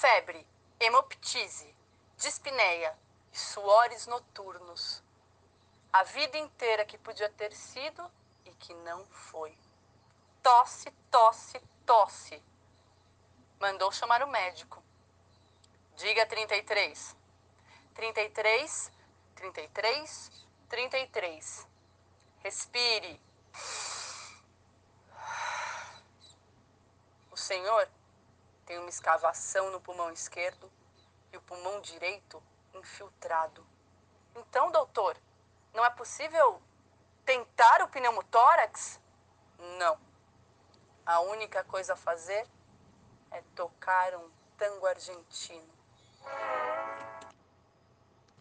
febre, hemoptise, dispneia e suores noturnos. A vida inteira que podia ter sido e que não foi. Tosse, tosse, tosse. Mandou chamar o médico. Diga 33. 33, 33, 33. Respire. O senhor tem uma escavação no pulmão esquerdo e o pulmão direito infiltrado. Então, doutor, não é possível tentar o pneumotórax? Não. A única coisa a fazer é tocar um tango argentino.